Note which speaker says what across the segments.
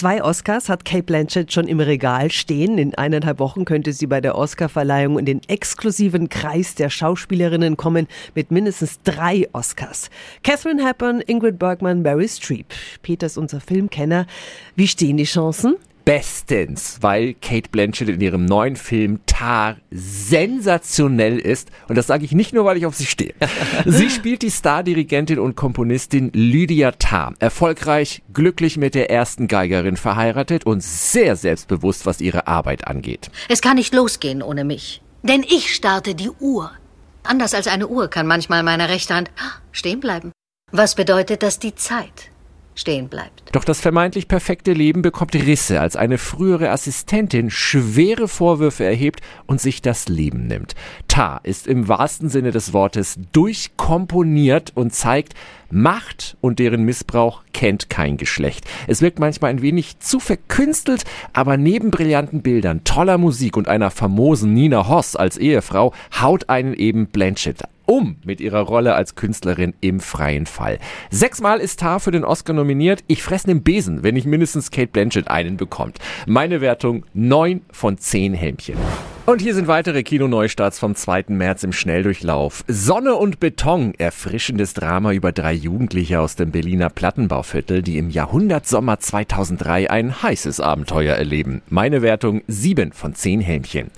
Speaker 1: Zwei Oscars hat Kate Blanchett schon im Regal stehen. In eineinhalb Wochen könnte sie bei der Oscarverleihung in den exklusiven Kreis der Schauspielerinnen kommen mit mindestens drei Oscars. Catherine Hepburn, Ingrid Bergman, Mary Streep. Peter ist unser Filmkenner. Wie stehen die Chancen?
Speaker 2: Bestens, weil Kate Blanchett in ihrem neuen Film Tar sensationell ist. Und das sage ich nicht nur, weil ich auf sie stehe. sie spielt die Stardirigentin und Komponistin Lydia Tarr. Erfolgreich, glücklich mit der ersten Geigerin verheiratet und sehr selbstbewusst, was ihre Arbeit angeht.
Speaker 3: Es kann nicht losgehen ohne mich. Denn ich starte die Uhr. Anders als eine Uhr kann manchmal meine rechte Hand stehen bleiben. Was bedeutet das die Zeit? Stehen bleibt.
Speaker 2: Doch das vermeintlich perfekte Leben bekommt Risse, als eine frühere Assistentin schwere Vorwürfe erhebt und sich das Leben nimmt. Ta ist im wahrsten Sinne des Wortes durchkomponiert und zeigt, Macht und deren Missbrauch kennt kein Geschlecht. Es wirkt manchmal ein wenig zu verkünstelt, aber neben brillanten Bildern, toller Musik und einer famosen Nina Hoss als Ehefrau haut einen eben Blanchett um mit ihrer Rolle als Künstlerin im freien Fall. Sechsmal ist Tar für den Oscar nominiert. Ich fresse den Besen, wenn nicht mindestens Kate Blanchett einen bekommt. Meine Wertung 9 von 10 Helmchen. Und hier sind weitere Kinoneustarts vom 2. März im Schnelldurchlauf. Sonne und Beton, erfrischendes Drama über drei Jugendliche aus dem Berliner Plattenbauviertel, die im Jahrhundertsommer 2003 ein heißes Abenteuer erleben. Meine Wertung 7 von 10 Helmchen.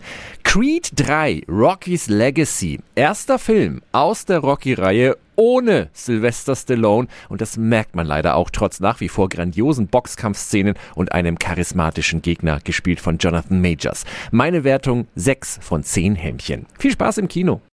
Speaker 2: Creed 3, Rocky's Legacy. Erster Film aus der Rocky-Reihe ohne Sylvester Stallone und das merkt man leider auch trotz nach wie vor grandiosen Boxkampfszenen und einem charismatischen Gegner gespielt von Jonathan Majors. Meine Wertung 6 von 10 Hämmchen. Viel Spaß im Kino.